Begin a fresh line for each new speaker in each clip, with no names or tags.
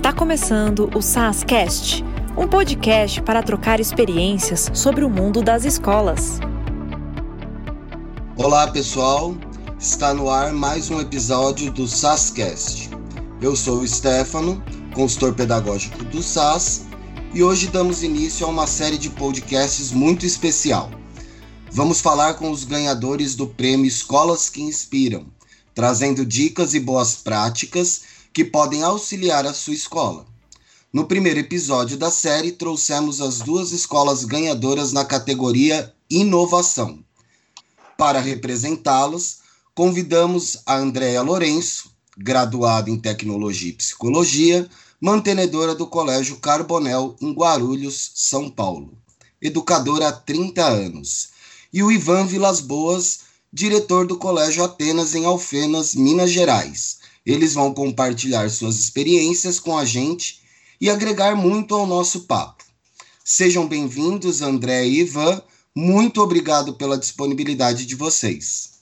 Está começando o SASCast, um podcast para trocar experiências sobre o mundo das escolas.
Olá, pessoal. Está no ar mais um episódio do SASCast. Eu sou o Stefano, consultor pedagógico do SAS, e hoje damos início a uma série de podcasts muito especial. Vamos falar com os ganhadores do prêmio Escolas que Inspiram, trazendo dicas e boas práticas que podem auxiliar a sua escola. No primeiro episódio da série, trouxemos as duas escolas ganhadoras na categoria Inovação. Para representá-los, convidamos a Andréa Lourenço, graduada em Tecnologia e Psicologia, mantenedora do Colégio Carbonel em Guarulhos, São Paulo, educadora há 30 anos, e o Ivan Vilas Boas, diretor do Colégio Atenas em Alfenas, Minas Gerais eles vão compartilhar suas experiências com a gente e agregar muito ao nosso papo. Sejam bem-vindos, André e Ivan. Muito obrigado pela disponibilidade de vocês.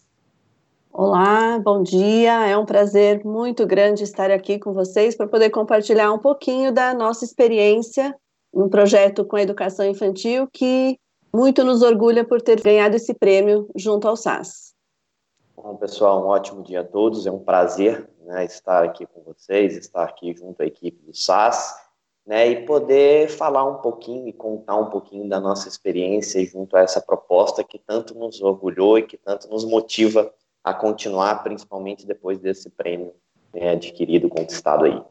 Olá, bom dia. É um prazer muito grande estar aqui com vocês para poder compartilhar um pouquinho da nossa experiência no projeto com a educação infantil que muito nos orgulha por ter ganhado esse prêmio junto ao SAS.
Bom, pessoal, um ótimo dia a todos. É um prazer né, estar aqui com vocês, estar aqui junto à equipe do SAS, né, e poder falar um pouquinho e contar um pouquinho da nossa experiência junto a essa proposta que tanto nos orgulhou e que tanto nos motiva a continuar, principalmente depois desse prêmio né, adquirido, conquistado aí.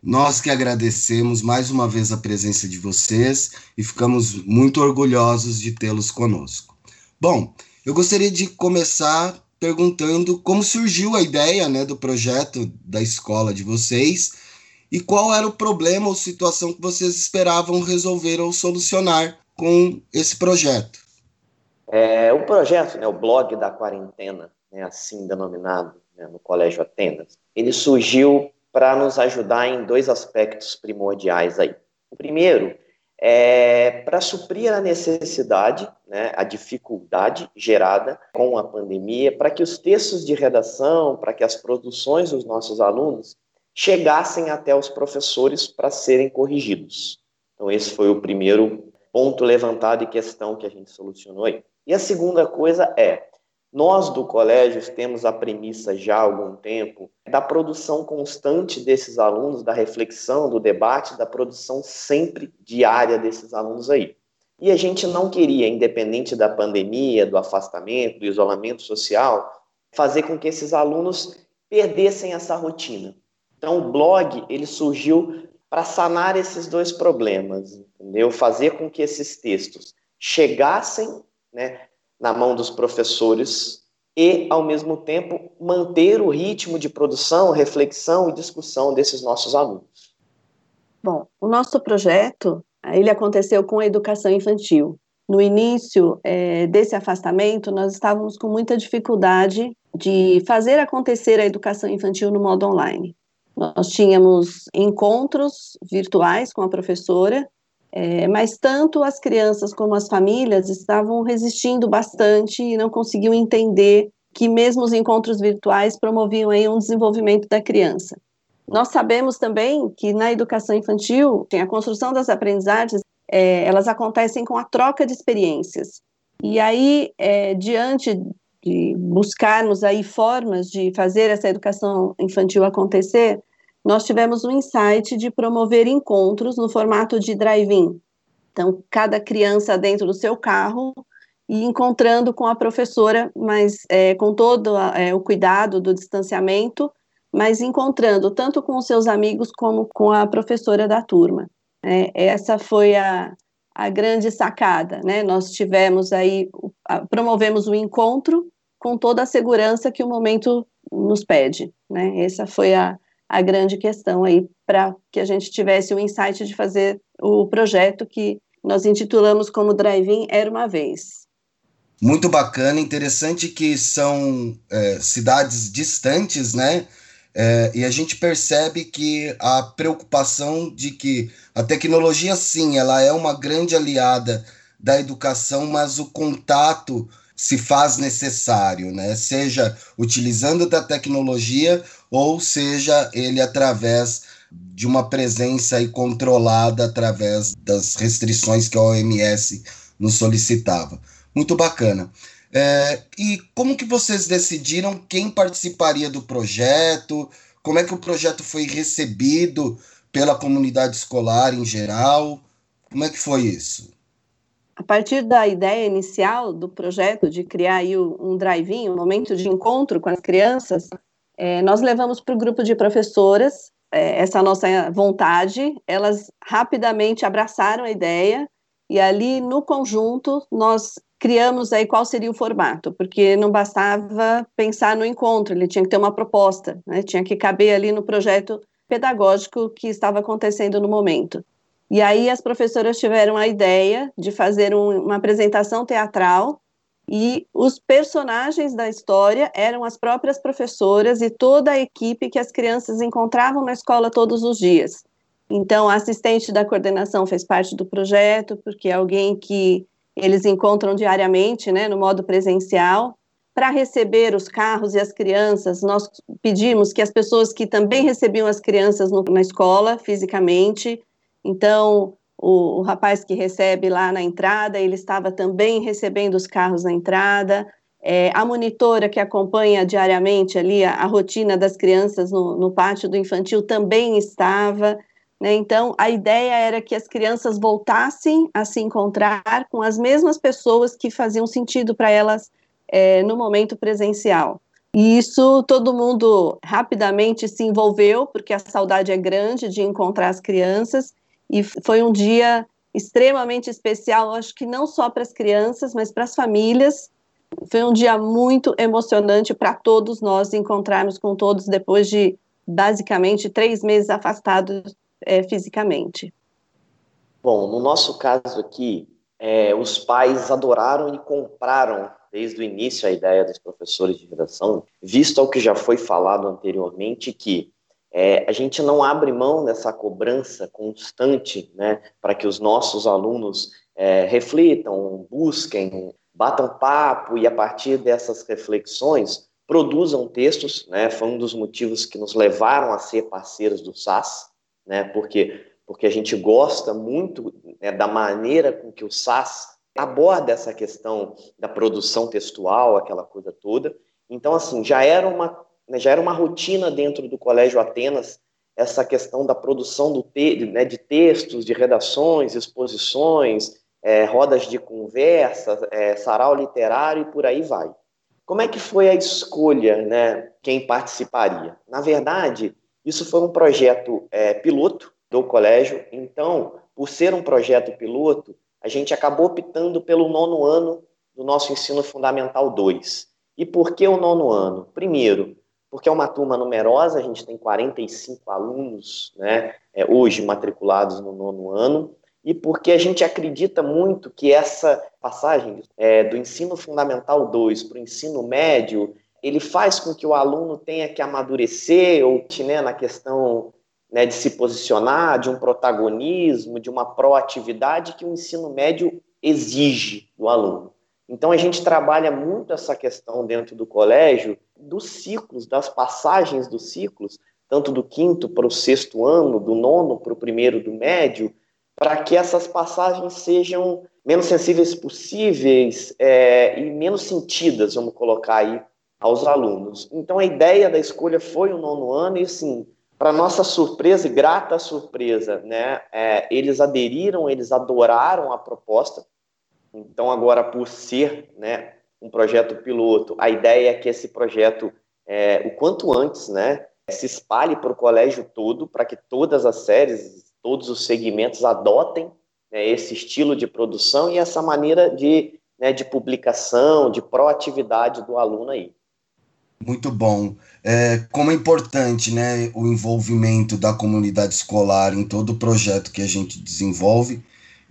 Nós que agradecemos mais uma vez a presença de vocês e ficamos muito orgulhosos de tê-los conosco. Bom, eu gostaria de começar perguntando como surgiu a ideia né, do projeto da escola de vocês e qual era o problema ou situação que vocês esperavam resolver ou solucionar com esse projeto.
É, o projeto, né, o blog da quarentena, né, assim denominado né, no Colégio Atenas, ele surgiu para nos ajudar em dois aspectos primordiais aí. O primeiro é, para suprir a necessidade, né, a dificuldade gerada com a pandemia, para que os textos de redação, para que as produções dos nossos alunos chegassem até os professores para serem corrigidos. Então, esse foi o primeiro ponto levantado e questão que a gente solucionou aí. E a segunda coisa é nós do colégio temos a premissa já há algum tempo da produção constante desses alunos, da reflexão, do debate, da produção sempre diária desses alunos aí. E a gente não queria, independente da pandemia, do afastamento, do isolamento social, fazer com que esses alunos perdessem essa rotina. Então, o blog ele surgiu para sanar esses dois problemas, entendeu? Fazer com que esses textos chegassem, né, na mão dos professores e, ao mesmo tempo, manter o ritmo de produção, reflexão e discussão desses nossos alunos.
Bom, o nosso projeto ele aconteceu com a educação infantil. No início é, desse afastamento, nós estávamos com muita dificuldade de fazer acontecer a educação infantil no modo online. Nós tínhamos encontros virtuais com a professora é, mas tanto as crianças como as famílias estavam resistindo bastante e não conseguiam entender que mesmo os encontros virtuais promoviam aí um desenvolvimento da criança. Nós sabemos também que na educação infantil, a construção das aprendizagens, é, elas acontecem com a troca de experiências. E aí, é, diante de buscarmos aí formas de fazer essa educação infantil acontecer, nós tivemos um insight de promover encontros no formato de drive-in. Então, cada criança dentro do seu carro e encontrando com a professora, mas é, com todo é, o cuidado do distanciamento, mas encontrando tanto com os seus amigos como com a professora da turma. É, essa foi a, a grande sacada, né? Nós tivemos aí, promovemos o encontro com toda a segurança que o momento nos pede, né? Essa foi a, a grande questão aí para que a gente tivesse o insight de fazer o projeto que nós intitulamos como Drive-In Era Uma Vez.
Muito bacana, interessante que são é, cidades distantes, né? É, e a gente percebe que a preocupação de que a tecnologia, sim, ela é uma grande aliada da educação, mas o contato se faz necessário, né? Seja utilizando da tecnologia ou seja ele através de uma presença aí controlada através das restrições que a OMS nos solicitava. Muito bacana. É, e como que vocês decidiram quem participaria do projeto? Como é que o projeto foi recebido pela comunidade escolar em geral? Como é que foi isso?
A partir da ideia inicial do projeto de criar um drive-in, um momento de encontro com as crianças, é, nós levamos para o grupo de professoras é, essa nossa vontade, elas rapidamente abraçaram a ideia e ali no conjunto nós criamos aí qual seria o formato, porque não bastava pensar no encontro, ele tinha que ter uma proposta, né? tinha que caber ali no projeto pedagógico que estava acontecendo no momento. E aí as professoras tiveram a ideia de fazer um, uma apresentação teatral e os personagens da história eram as próprias professoras e toda a equipe que as crianças encontravam na escola todos os dias. Então, a assistente da coordenação fez parte do projeto, porque alguém que eles encontram diariamente, né, no modo presencial. Para receber os carros e as crianças, nós pedimos que as pessoas que também recebiam as crianças no, na escola, fisicamente, então, o, o, rapaz que recebe lá na entrada, ele estava também recebendo os carros na entrada. É, a monitora que acompanha diariamente ali a, a rotina das crianças no, no, pátio do infantil também estava. Né? Então, a ideia era que as crianças voltassem a se encontrar com as mesmas pessoas que faziam sentido para elas é, no momento presencial. E isso todo mundo rapidamente se envolveu, porque a saudade é grande de encontrar as crianças e foi um dia extremamente especial, acho que não só para as crianças, mas para as famílias. Foi um dia muito emocionante para todos nós encontrarmos com todos depois de basicamente três meses afastados é, fisicamente.
Bom, no nosso caso aqui, é, os pais adoraram e compraram desde o início a ideia dos professores de redação, visto ao que já foi falado anteriormente, que é, a gente não abre mão dessa cobrança constante, né, para que os nossos alunos é, reflitam, busquem, batam papo e a partir dessas reflexões produzam textos, né, foi um dos motivos que nos levaram a ser parceiros do SAS, né, porque porque a gente gosta muito né, da maneira com que o SAS aborda essa questão da produção textual, aquela coisa toda. Então, assim, já era uma né, já era uma rotina dentro do Colégio Atenas essa questão da produção do te, né, de textos, de redações, exposições, é, rodas de conversa, é, sarau literário e por aí vai. Como é que foi a escolha, né, quem participaria? Na verdade, isso foi um projeto é, piloto do colégio, então, por ser um projeto piloto, a gente acabou optando pelo nono ano do nosso ensino fundamental 2. E por que o nono ano? Primeiro, porque é uma turma numerosa, a gente tem 45 alunos né, é, hoje matriculados no nono ano, e porque a gente acredita muito que essa passagem é, do ensino fundamental 2 para o ensino médio, ele faz com que o aluno tenha que amadurecer, ou né, na questão né, de se posicionar, de um protagonismo, de uma proatividade que o ensino médio exige do aluno. Então a gente trabalha muito essa questão dentro do colégio dos ciclos, das passagens dos ciclos, tanto do quinto para o sexto ano, do nono para o primeiro do médio, para que essas passagens sejam menos sensíveis possíveis é, e menos sentidas, vamos colocar aí, aos alunos. Então a ideia da escolha foi o nono ano e, assim, para nossa surpresa e grata surpresa, né, é, eles aderiram, eles adoraram a proposta. Então agora, por ser, né, um projeto piloto. A ideia é que esse projeto, é, o quanto antes, né, se espalhe para o colégio todo, para que todas as séries, todos os segmentos adotem né, esse estilo de produção e essa maneira de, né, de publicação, de proatividade do aluno aí.
Muito bom. É, como é importante né, o envolvimento da comunidade escolar em todo o projeto que a gente desenvolve.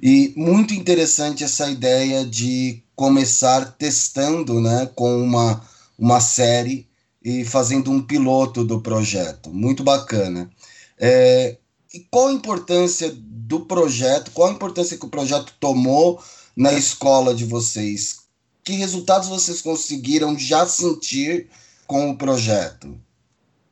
E muito interessante essa ideia de começar testando né, com uma, uma série e fazendo um piloto do projeto. Muito bacana. É, e qual a importância do projeto? Qual a importância que o projeto tomou na escola de vocês? que resultados vocês conseguiram já sentir com o projeto?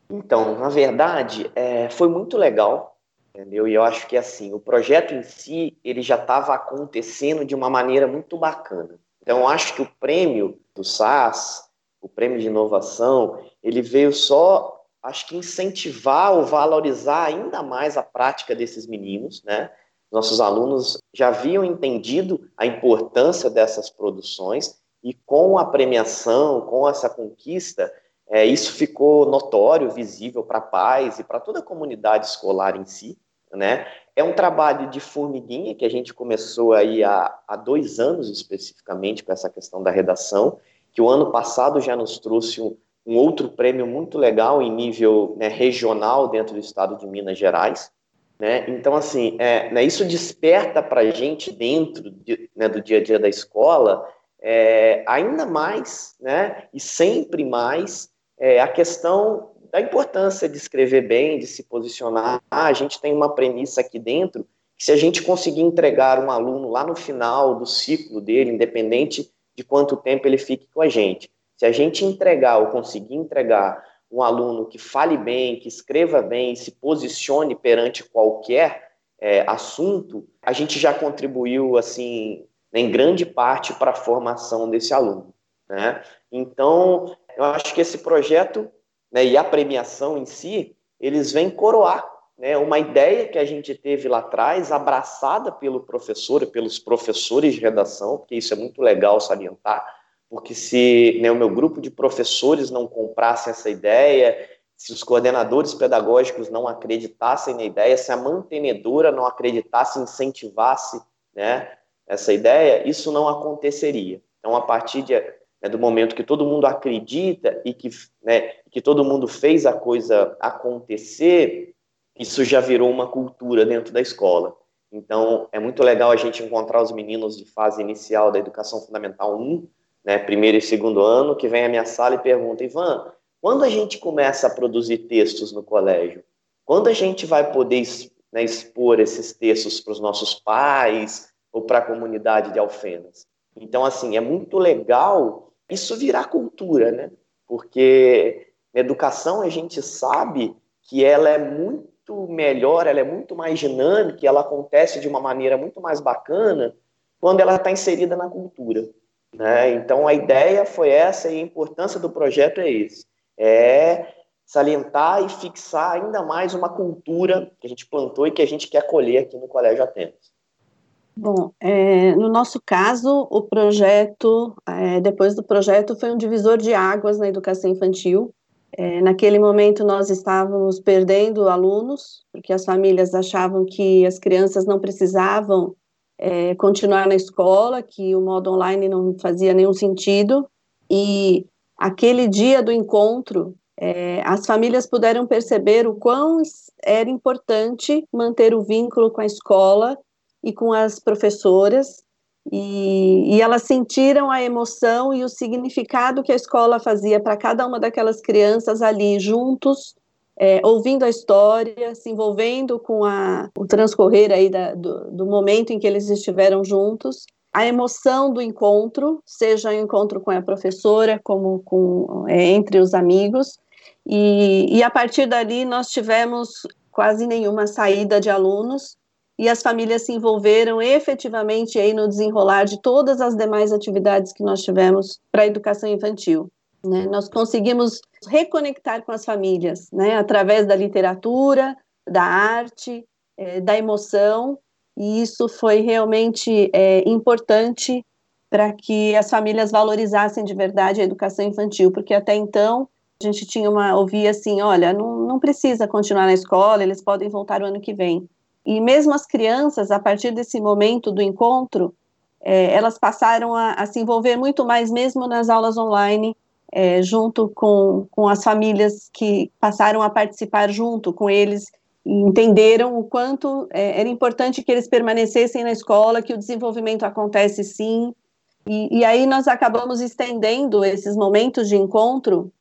Então, na verdade, é, foi muito legal, entendeu? E eu acho que assim, o projeto em si, ele já estava acontecendo de uma maneira muito bacana. Então, acho que o prêmio do SAS, o prêmio de inovação, ele veio só, acho que incentivar ou valorizar ainda mais a prática desses meninos, né? Nossos alunos já haviam entendido a importância dessas produções e com a premiação, com essa conquista, é, isso ficou notório, visível para pais e para toda a comunidade escolar em si, né? É um trabalho de formiguinha que a gente começou aí há, há dois anos especificamente com essa questão da redação, que o ano passado já nos trouxe um, um outro prêmio muito legal em nível né, regional dentro do estado de Minas Gerais. Né? Então, assim, é, né, isso desperta para a gente dentro de, né, do dia a dia da escola é, ainda mais, né, e sempre mais, é, a questão da importância de escrever bem, de se posicionar. Ah, a gente tem uma premissa aqui dentro que se a gente conseguir entregar um aluno lá no final do ciclo dele, independente de quanto tempo ele fique com a gente, se a gente entregar ou conseguir entregar um aluno que fale bem, que escreva bem, se posicione perante qualquer é, assunto, a gente já contribuiu assim em grande parte para a formação desse aluno. Né? Então, eu acho que esse projeto né, e a premiação em si, eles vêm coroar né, uma ideia que a gente teve lá atrás, abraçada pelo professor e pelos professores de redação, porque isso é muito legal salientar, porque se né, o meu grupo de professores não comprasse essa ideia, se os coordenadores pedagógicos não acreditassem na ideia, se a mantenedora não acreditasse, incentivasse né, essa ideia, isso não aconteceria. Então, a partir de, né, do momento que todo mundo acredita e que, né, que todo mundo fez a coisa acontecer, isso já virou uma cultura dentro da escola. Então, é muito legal a gente encontrar os meninos de fase inicial da educação fundamental 1, né, primeiro e segundo ano, que vem à minha sala e pergunta, Ivan, quando a gente começa a produzir textos no colégio? Quando a gente vai poder né, expor esses textos para os nossos pais ou para a comunidade de Alfenas? Então, assim, é muito legal isso virar cultura, né? Porque na educação a gente sabe que ela é muito melhor, ela é muito mais dinâmica, ela acontece de uma maneira muito mais bacana quando ela está inserida na cultura. Né? Então a ideia foi essa e a importância do projeto é esse, é salientar e fixar ainda mais uma cultura que a gente plantou e que a gente quer colher aqui no Colégio Atenas.
Bom, é, no nosso caso, o projeto, é, depois do projeto, foi um divisor de águas na educação infantil. É, naquele momento, nós estávamos perdendo alunos, porque as famílias achavam que as crianças não precisavam continuar na escola, que o modo online não fazia nenhum sentido. E aquele dia do encontro, as famílias puderam perceber o quão era importante manter o vínculo com a escola e com as professoras, e, e, elas sentiram a emoção e o significado que a escola fazia para cada uma daquelas crianças ali juntos, é, ouvindo a história, se envolvendo com a, o transcorrer aí da, do, do, momento em que eles estiveram juntos, a emoção do encontro, seja o encontro com a professora, como com é, entre os amigos, e, e a partir dali nós tivemos quase nenhuma saída de alunos, e as famílias se envolveram efetivamente aí no desenrolar de todas as demais atividades que nós tivemos para a educação infantil. Né? Nós conseguimos reconectar com as famílias, né? através da literatura, da arte, é, da emoção, e isso foi realmente é, importante para que as famílias valorizassem de verdade a educação infantil, porque até então a gente tinha uma ouvia assim, olha, não, não precisa continuar na escola, eles podem voltar o ano que vem. E mesmo as crianças, a partir desse momento do encontro, é, elas passaram a, a, se envolver muito mais, mesmo nas aulas online, é, junto com, com as famílias que passaram a participar junto com eles e entenderam o quanto é, era importante que eles permanecessem na escola, que o desenvolvimento acontece sim. E, e aí nós acabamos estendendo esses momentos de encontro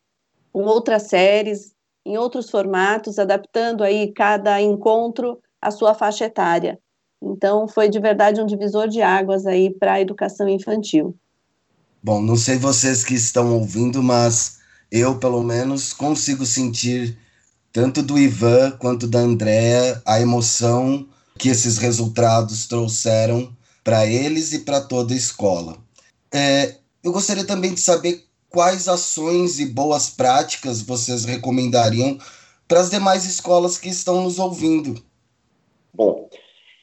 com outras séries, em outros formatos, adaptando aí cada encontro a sua faixa etária. Então, foi de verdade um divisor de águas aí para a educação infantil.
Bom, não sei vocês que estão ouvindo, mas eu, pelo menos, consigo sentir tanto do Ivan quanto da Andrea a emoção que esses resultados trouxeram para eles e para toda a escola. É, eu gostaria também de saber quais ações e boas práticas vocês recomendariam para as demais escolas que estão nos ouvindo.
Bom,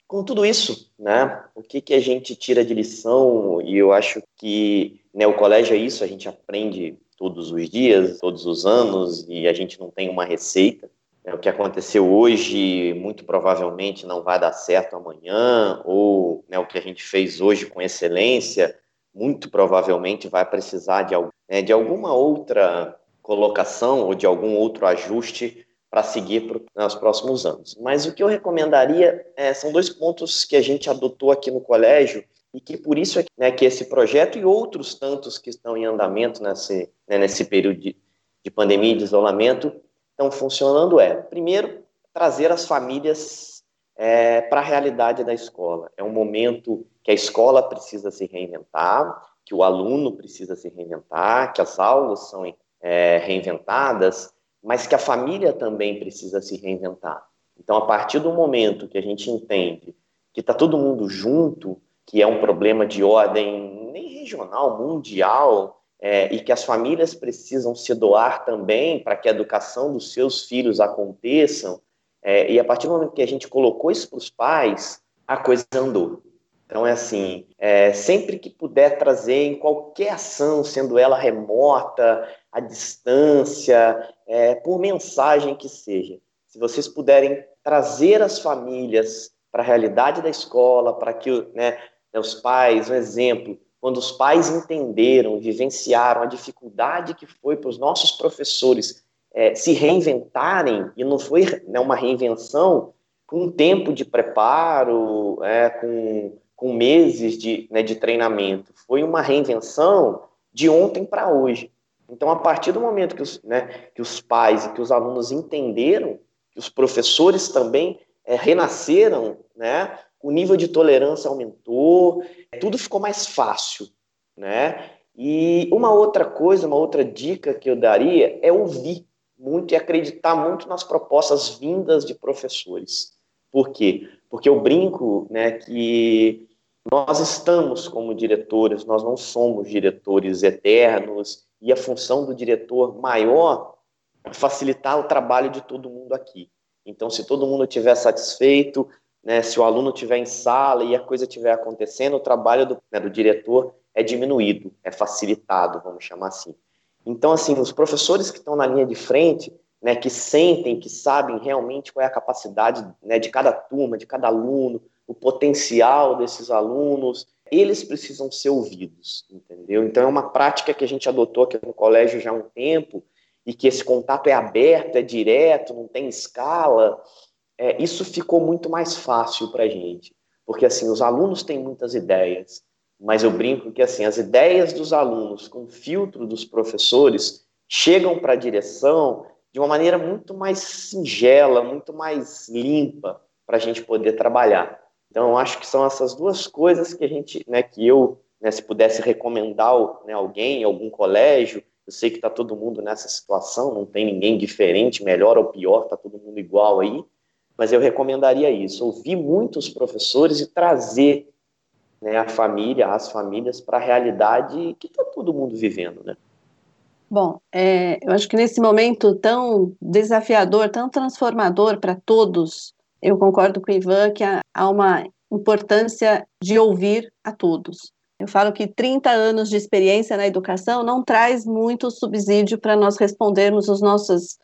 com tudo isso, né, o que, que a gente tira de lição, e eu acho que né, o colégio é isso, a gente aprende todos os dias, todos os anos, e a gente não tem uma receita. É, o que aconteceu hoje, muito provavelmente não vai dar certo amanhã, ou né, o que a gente fez hoje com excelência, muito provavelmente vai precisar de, né, de alguma outra colocação ou de algum outro ajuste para seguir para né, os próximos anos. Mas o que eu recomendaria é, são dois pontos que a gente adotou aqui no colégio e que por isso é né, que esse projeto e outros tantos que estão em andamento nesse, né, nesse período de, de pandemia e de isolamento estão funcionando é, primeiro, trazer as famílias é, para a realidade da escola. É um momento que a escola precisa se reinventar, que o aluno precisa se reinventar, que as aulas são é, reinventadas, mas que a família também precisa se reinventar. Então, a partir do momento que a gente entende que está todo mundo junto, que é um problema de ordem nem regional, mundial, é, e que as famílias precisam se doar também para que a educação dos seus filhos aconteçam, é, e a partir do momento que a gente colocou isso para os pais, a coisa andou. Então, é assim, é, sempre que puder trazer em qualquer ação, sendo ela remota, à distância, é, por mensagem que seja, se vocês puderem trazer as famílias para a realidade da escola, para que né, os pais, um exemplo, quando os pais entenderam, vivenciaram a dificuldade que foi para os nossos professores é, se reinventarem, e não foi né, uma reinvenção com tempo de preparo, é, com com meses de, né, de treinamento. Foi uma reinvenção de ontem para hoje. Então, a partir do momento que os, né, que os pais e que os alunos entenderam, que os professores também é, renasceram, né, o nível de tolerância aumentou, tudo ficou mais fácil. Né? E uma outra coisa, uma outra dica que eu daria é ouvir muito e acreditar muito nas propostas vindas de professores. Por quê? Porque eu brinco né, que nós estamos como diretores, nós não somos diretores eternos, e a função do diretor maior é facilitar o trabalho de todo mundo aqui. Então, se todo mundo estiver satisfeito, né, se o aluno estiver em sala e a coisa estiver acontecendo, o trabalho do, né, do diretor é diminuído, é facilitado, vamos chamar assim. Então, assim, os professores que estão na linha de frente, né, que sentem, que sabem realmente qual é a capacidade né, de cada turma, de cada aluno, o potencial desses alunos, eles precisam ser ouvidos, entendeu? Então é uma prática que a gente adotou aqui no colégio já há um tempo e que esse contato é aberto, é direto, não tem escala. É, isso ficou muito mais fácil para a gente, porque assim os alunos têm muitas ideias, mas eu brinco que assim as ideias dos alunos com filtro dos professores chegam para a direção de uma maneira muito mais singela, muito mais limpa para a gente poder trabalhar. Então, acho que são essas duas coisas que a gente, né, que eu, né, se pudesse recomendar né, alguém, algum colégio, eu sei que está todo mundo nessa situação, não tem ninguém diferente, melhor ou pior, está todo mundo igual aí, mas eu recomendaria isso, ouvir muitos professores e trazer né, a família, as famílias para a realidade que está todo mundo vivendo, né?
Bom, é, eu acho que nesse momento tão desafiador, tão transformador para todos, eu concordo com o Ivan que há uma importância de ouvir a todos. Eu falo que 30 anos de experiência na educação não traz muito subsídio para nós respondermos os nossos,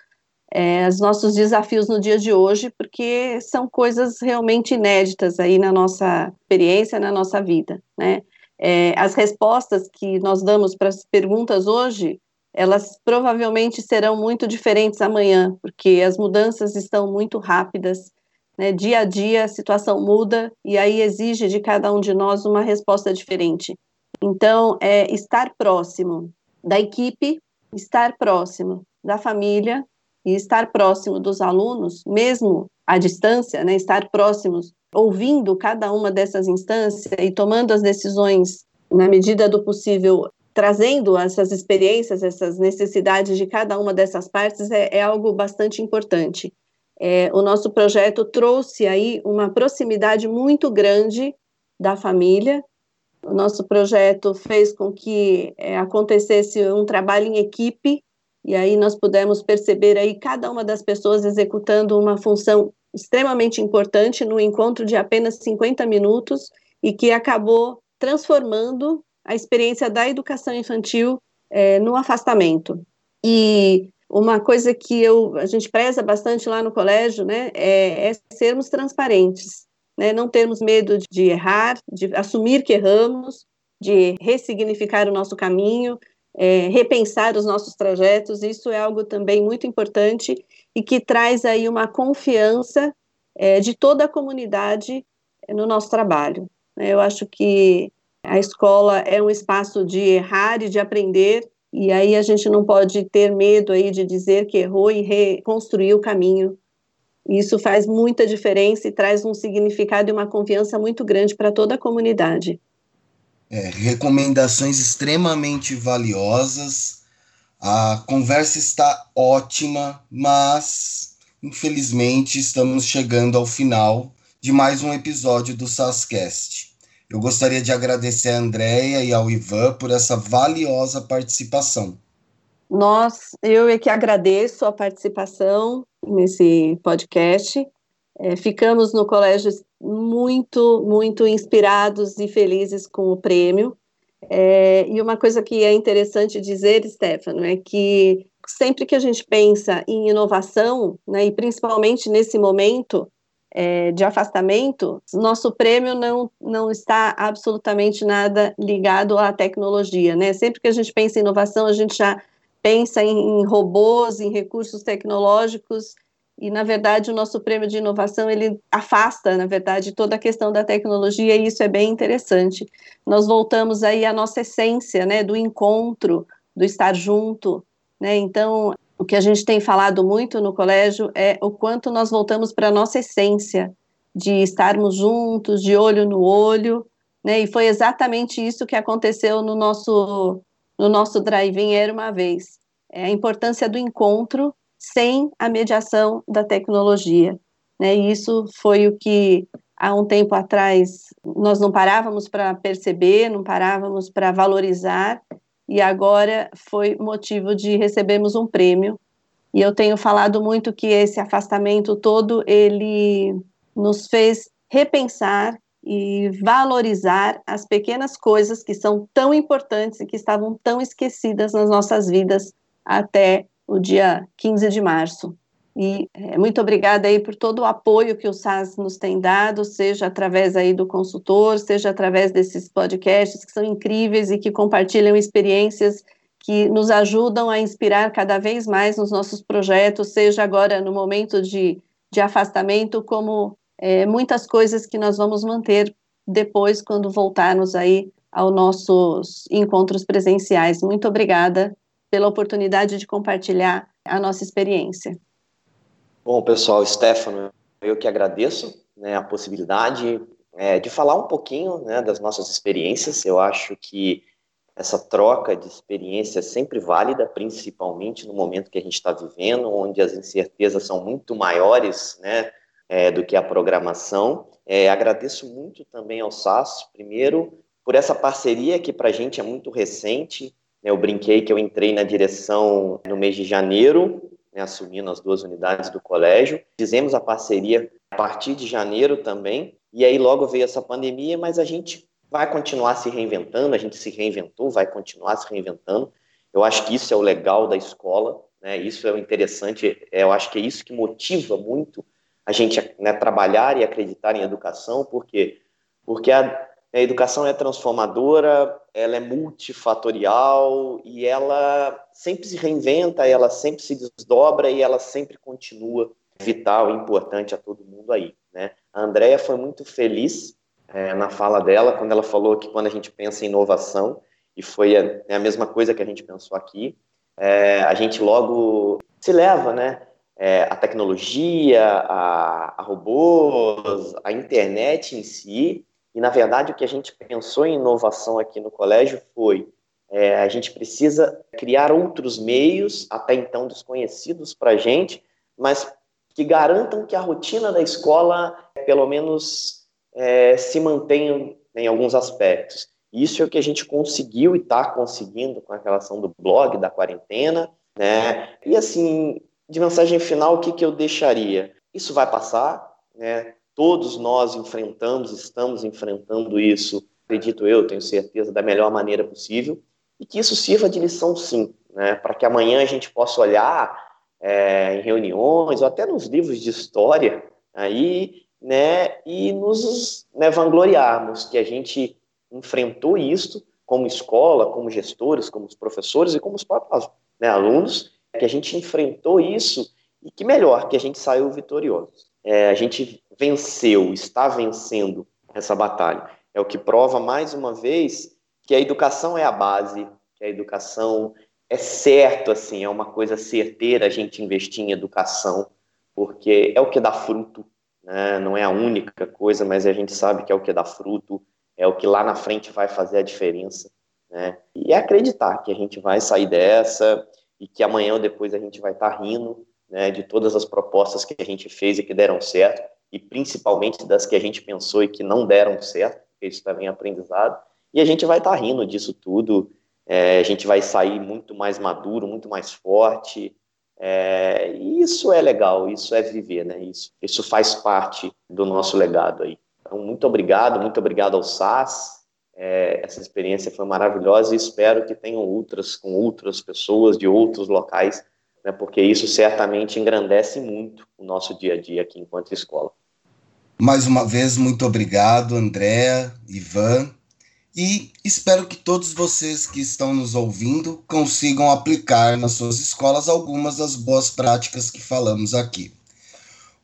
é, os nossos desafios no dia de hoje, porque são coisas realmente inéditas aí na nossa experiência, na nossa vida, né? É, as respostas que nós damos para as perguntas hoje, elas provavelmente serão muito diferentes amanhã, porque as mudanças estão muito rápidas né, dia a dia a situação muda e aí exige de cada um de nós uma resposta diferente. Então, é estar próximo da equipe, estar próximo da família e estar próximo dos alunos, mesmo à distância, né, estar próximos, ouvindo cada uma dessas instâncias e tomando as decisões na medida do possível trazendo essas experiências, essas necessidades de cada uma dessas partes é, é algo bastante importante. É, o nosso projeto trouxe aí uma proximidade muito grande da família. O nosso projeto fez com que é, acontecesse um trabalho em equipe e aí nós pudemos perceber aí cada uma das pessoas executando uma função extremamente importante no encontro de apenas 50 minutos e que acabou transformando a experiência da educação infantil é, no afastamento. E uma coisa que eu, a gente preza bastante lá no colégio, né, é, é sermos transparentes, né, não termos medo de errar, de assumir que erramos, de ressignificar o nosso caminho, é, repensar os nossos trajetos, isso é algo também muito importante e que traz aí uma confiança é, de toda a comunidade no nosso trabalho. Eu acho que a escola é um espaço de errar e de aprender, e aí a gente não pode ter medo aí de dizer que errou e reconstruir o caminho. Isso faz muita diferença e traz um significado e uma confiança muito grande para toda a comunidade.
É, recomendações extremamente valiosas. A conversa está ótima, mas infelizmente estamos chegando ao final de mais um episódio do SASCast. Eu gostaria de agradecer a Andréia e ao Ivan por essa valiosa participação.
Nós, eu é que agradeço a participação nesse podcast. É, ficamos no colégio muito, muito inspirados e felizes com o prêmio. É, e uma coisa que é interessante dizer, Stefano, é que sempre que a gente pensa em inovação, né, e principalmente nesse momento, é, de afastamento, nosso prêmio não, não está absolutamente nada ligado à tecnologia, né? Sempre que a gente pensa em inovação, a gente já pensa em, em robôs, em recursos tecnológicos, e na verdade o nosso prêmio de inovação ele afasta, na verdade, toda a questão da tecnologia, e isso é bem interessante. Nós voltamos aí à nossa essência, né, do encontro, do estar junto, né? Então, o que a gente tem falado muito no colégio é o quanto nós voltamos para a nossa essência, de estarmos juntos, de olho no olho, né? E foi exatamente isso que aconteceu no nosso no nosso drive-in era uma vez. É a importância do encontro sem a mediação da tecnologia, né? E isso foi o que há um tempo atrás nós não parávamos para perceber, não parávamos para valorizar e agora foi motivo de recebermos um prêmio. E eu tenho falado muito que esse afastamento todo ele nos fez repensar e valorizar as pequenas coisas que são tão importantes e que estavam tão esquecidas nas nossas vidas até o dia 15 de março. E é, muito obrigada aí por todo o apoio que o SAS nos tem dado, seja através aí do consultor, seja através desses podcasts que são incríveis e que compartilham experiências que nos ajudam a inspirar cada vez mais nos nossos projetos, seja agora no momento de, de afastamento, como é, muitas coisas que nós vamos manter depois, quando voltarmos aí aos nossos encontros presenciais. Muito obrigada pela oportunidade de compartilhar a nossa experiência.
Bom, pessoal, Stefano, eu que agradeço né, a possibilidade é, de falar um pouquinho né, das nossas experiências. Eu acho que essa troca de experiência é sempre válida, principalmente no momento que a gente está vivendo, onde as incertezas são muito maiores né, é, do que a programação. É, agradeço muito também ao SAS, primeiro, por essa parceria que para a gente é muito recente. Eu brinquei que eu entrei na direção no mês de janeiro né, assumindo as duas unidades do colégio. Fizemos a parceria a partir de janeiro também, e aí logo veio essa pandemia, mas a gente vai continuar se reinventando, a gente se reinventou, vai continuar se reinventando. Eu acho que isso é o legal da escola, né, isso é o interessante, é, eu acho que é isso que motiva muito a gente né, trabalhar e acreditar em educação, porque porque a, a educação é transformadora, ela é multifatorial e ela sempre se reinventa, ela sempre se desdobra e ela sempre continua vital e importante a todo mundo aí. Né? A Andrea foi muito feliz é, na fala dela quando ela falou que quando a gente pensa em inovação, e foi a, é a mesma coisa que a gente pensou aqui, é, a gente logo se leva, né? É, a tecnologia, a, a robôs, a internet em si, e, na verdade, o que a gente pensou em inovação aqui no colégio foi É, a gente precisa criar outros meios, até então desconhecidos para a gente, mas que garantam que a rotina da escola, pelo menos, é, se mantenha em alguns aspectos. Isso é o que a gente conseguiu e está conseguindo com a relação do blog, da quarentena, né? E assim, de mensagem final, o que, que eu deixaria? Isso vai passar, né? Todos nós enfrentamos, estamos enfrentando isso, acredito eu, tenho certeza, da melhor maneira possível, e que isso sirva de lição sim, né? Para que amanhã a gente possa olhar é, em reuniões ou até nos livros de história aí, né? E nos né, vangloriarmos que a gente enfrentou isso como escola, como gestores, como professores e como os próprios né, alunos, que a gente enfrentou isso e que melhor, que a gente saiu vitorioso. É, a gente venceu, está vencendo essa batalha. É o que prova mais uma vez que a educação é a base, que a educação é certo, assim, é uma coisa certeira a gente investir em educação, porque é o que dá fruto, né? não é a única coisa, mas a gente sabe que é o que dá fruto, é o que lá na frente vai fazer a diferença. Né? E é acreditar que a gente vai sair dessa e que amanhã ou depois a gente vai estar tá rindo né, de todas as propostas que a gente fez e que deram certo, e principalmente das que a gente pensou e que não deram certo, porque isso também é aprendizado, e a gente vai estar tá rindo disso tudo, é, a gente vai sair muito mais maduro, muito mais forte, é, e isso é legal, isso é viver, né? Isso, isso faz parte do nosso legado aí. Então, muito obrigado, muito obrigado ao SAS. É, essa experiência foi maravilhosa e espero que tenham outras com outras pessoas de outros locais, né, porque isso certamente engrandece muito o nosso dia a dia aqui enquanto escola.
Mais uma vez, muito obrigado, Andréa, Ivan, e espero que todos vocês que estão nos ouvindo consigam aplicar nas suas escolas algumas das boas práticas que falamos aqui.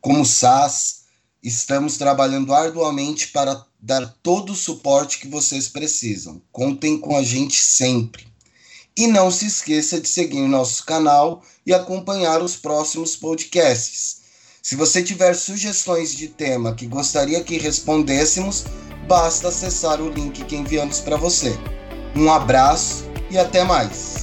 Como SAS, Estamos trabalhando arduamente para dar todo o suporte que vocês precisam. Contem com a gente sempre. E não se esqueça de seguir nosso canal e acompanhar os próximos podcasts. Se você tiver sugestões de tema que gostaria que respondêssemos, basta acessar o link que enviamos para você. Um abraço e até mais!